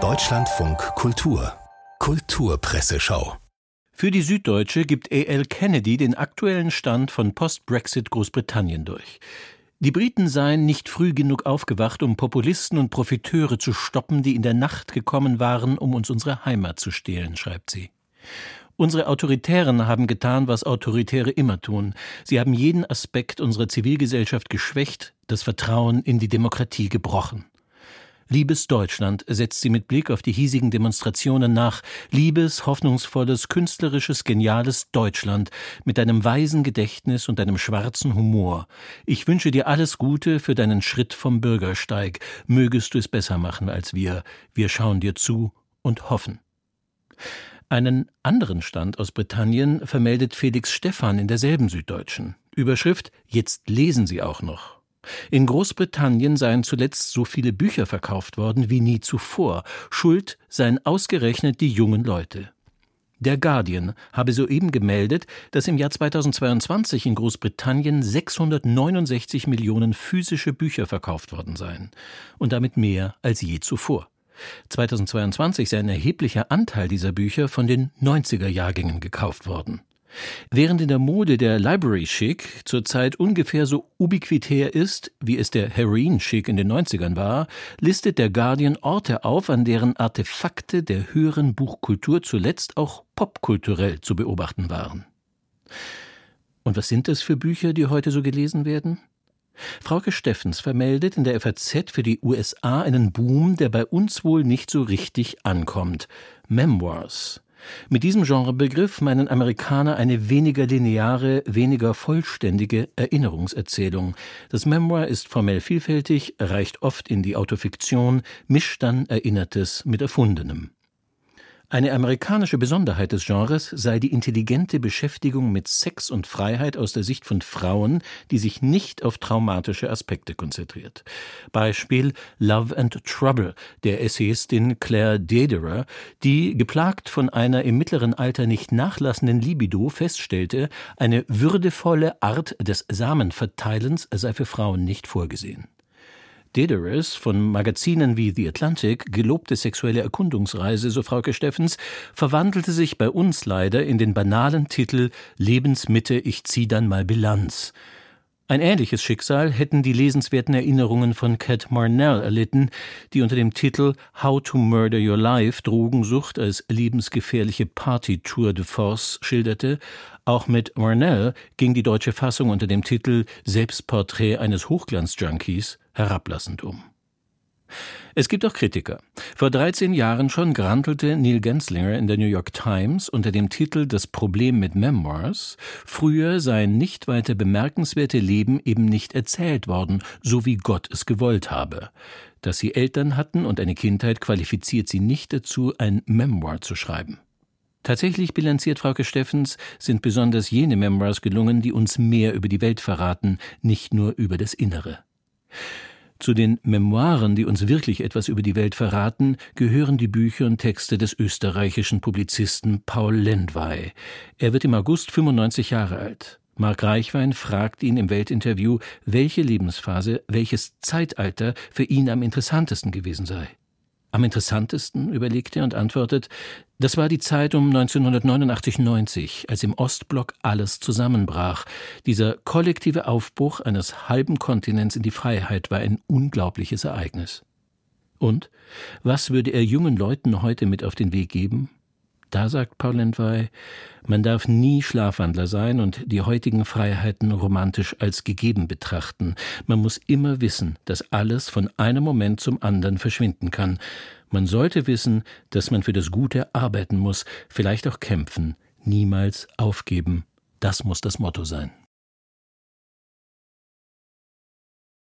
Deutschlandfunk Kultur Kulturpresseschau für die Süddeutsche gibt A.L. Kennedy den aktuellen Stand von Post-Brexit Großbritannien durch. Die Briten seien nicht früh genug aufgewacht, um Populisten und Profiteure zu stoppen, die in der Nacht gekommen waren, um uns unsere Heimat zu stehlen, schreibt sie. Unsere Autoritären haben getan, was Autoritäre immer tun. Sie haben jeden Aspekt unserer Zivilgesellschaft geschwächt, das Vertrauen in die Demokratie gebrochen. Liebes Deutschland, setzt sie mit Blick auf die hiesigen Demonstrationen nach. Liebes, hoffnungsvolles, künstlerisches, geniales Deutschland mit deinem weisen Gedächtnis und deinem schwarzen Humor. Ich wünsche dir alles Gute für deinen Schritt vom Bürgersteig. Mögest du es besser machen als wir. Wir schauen dir zu und hoffen. Einen anderen Stand aus Britannien vermeldet Felix Stephan in derselben Süddeutschen. Überschrift Jetzt lesen Sie auch noch. In Großbritannien seien zuletzt so viele Bücher verkauft worden wie nie zuvor. Schuld seien ausgerechnet die jungen Leute. Der Guardian habe soeben gemeldet, dass im Jahr 2022 in Großbritannien 669 Millionen physische Bücher verkauft worden seien und damit mehr als je zuvor. 2022 sei ein erheblicher Anteil dieser Bücher von den 90er Jahrgängen gekauft worden. Während in der Mode der Library Chic zurzeit ungefähr so ubiquitär ist, wie es der Heroin Chic in den 90ern war, listet der Guardian Orte auf, an deren Artefakte der höheren Buchkultur zuletzt auch popkulturell zu beobachten waren. Und was sind es für Bücher, die heute so gelesen werden? Frauke Steffens vermeldet in der FAZ für die USA einen Boom, der bei uns wohl nicht so richtig ankommt. Memoirs. Mit diesem Genrebegriff meinen Amerikaner eine weniger lineare, weniger vollständige Erinnerungserzählung. Das Memoir ist formell vielfältig, reicht oft in die Autofiktion, mischt dann Erinnertes mit Erfundenem. Eine amerikanische Besonderheit des Genres sei die intelligente Beschäftigung mit Sex und Freiheit aus der Sicht von Frauen, die sich nicht auf traumatische Aspekte konzentriert. Beispiel Love and Trouble der Essayistin Claire Dederer, die, geplagt von einer im mittleren Alter nicht nachlassenden Libido, feststellte, eine würdevolle Art des Samenverteilens sei für Frauen nicht vorgesehen. Diderot's von Magazinen wie The Atlantic gelobte sexuelle Erkundungsreise, so Frauke Steffens, verwandelte sich bei uns leider in den banalen Titel Lebensmitte, ich zieh dann mal Bilanz. Ein ähnliches Schicksal hätten die lesenswerten Erinnerungen von Cat Marnell erlitten, die unter dem Titel How to Murder Your Life Drogensucht als lebensgefährliche Party-Tour de Force schilderte. Auch mit Marnell ging die deutsche Fassung unter dem Titel Selbstporträt eines Hochglanz-Junkies herablassend um. Es gibt auch Kritiker. Vor 13 Jahren schon grantelte Neil Genslinger in der New York Times unter dem Titel Das Problem mit Memoirs, früher seien nicht weiter bemerkenswerte Leben eben nicht erzählt worden, so wie Gott es gewollt habe. Dass sie Eltern hatten und eine Kindheit qualifiziert sie nicht dazu, ein Memoir zu schreiben. Tatsächlich bilanziert Frauke Steffens, sind besonders jene Memoirs gelungen, die uns mehr über die Welt verraten, nicht nur über das Innere. Zu den Memoiren, die uns wirklich etwas über die Welt verraten, gehören die Bücher und Texte des österreichischen Publizisten Paul Lendwey. Er wird im August 95 Jahre alt. Mark Reichwein fragt ihn im Weltinterview, welche Lebensphase, welches Zeitalter für ihn am interessantesten gewesen sei. Am interessantesten, überlegt er und antwortet, das war die Zeit um 1989-90, als im Ostblock alles zusammenbrach. Dieser kollektive Aufbruch eines halben Kontinents in die Freiheit war ein unglaubliches Ereignis. Und was würde er jungen Leuten heute mit auf den Weg geben? Da sagt Paul Entwey, man darf nie Schlafwandler sein und die heutigen Freiheiten romantisch als gegeben betrachten. Man muss immer wissen, dass alles von einem Moment zum anderen verschwinden kann. Man sollte wissen, dass man für das Gute arbeiten muss, vielleicht auch kämpfen, niemals aufgeben. Das muss das Motto sein.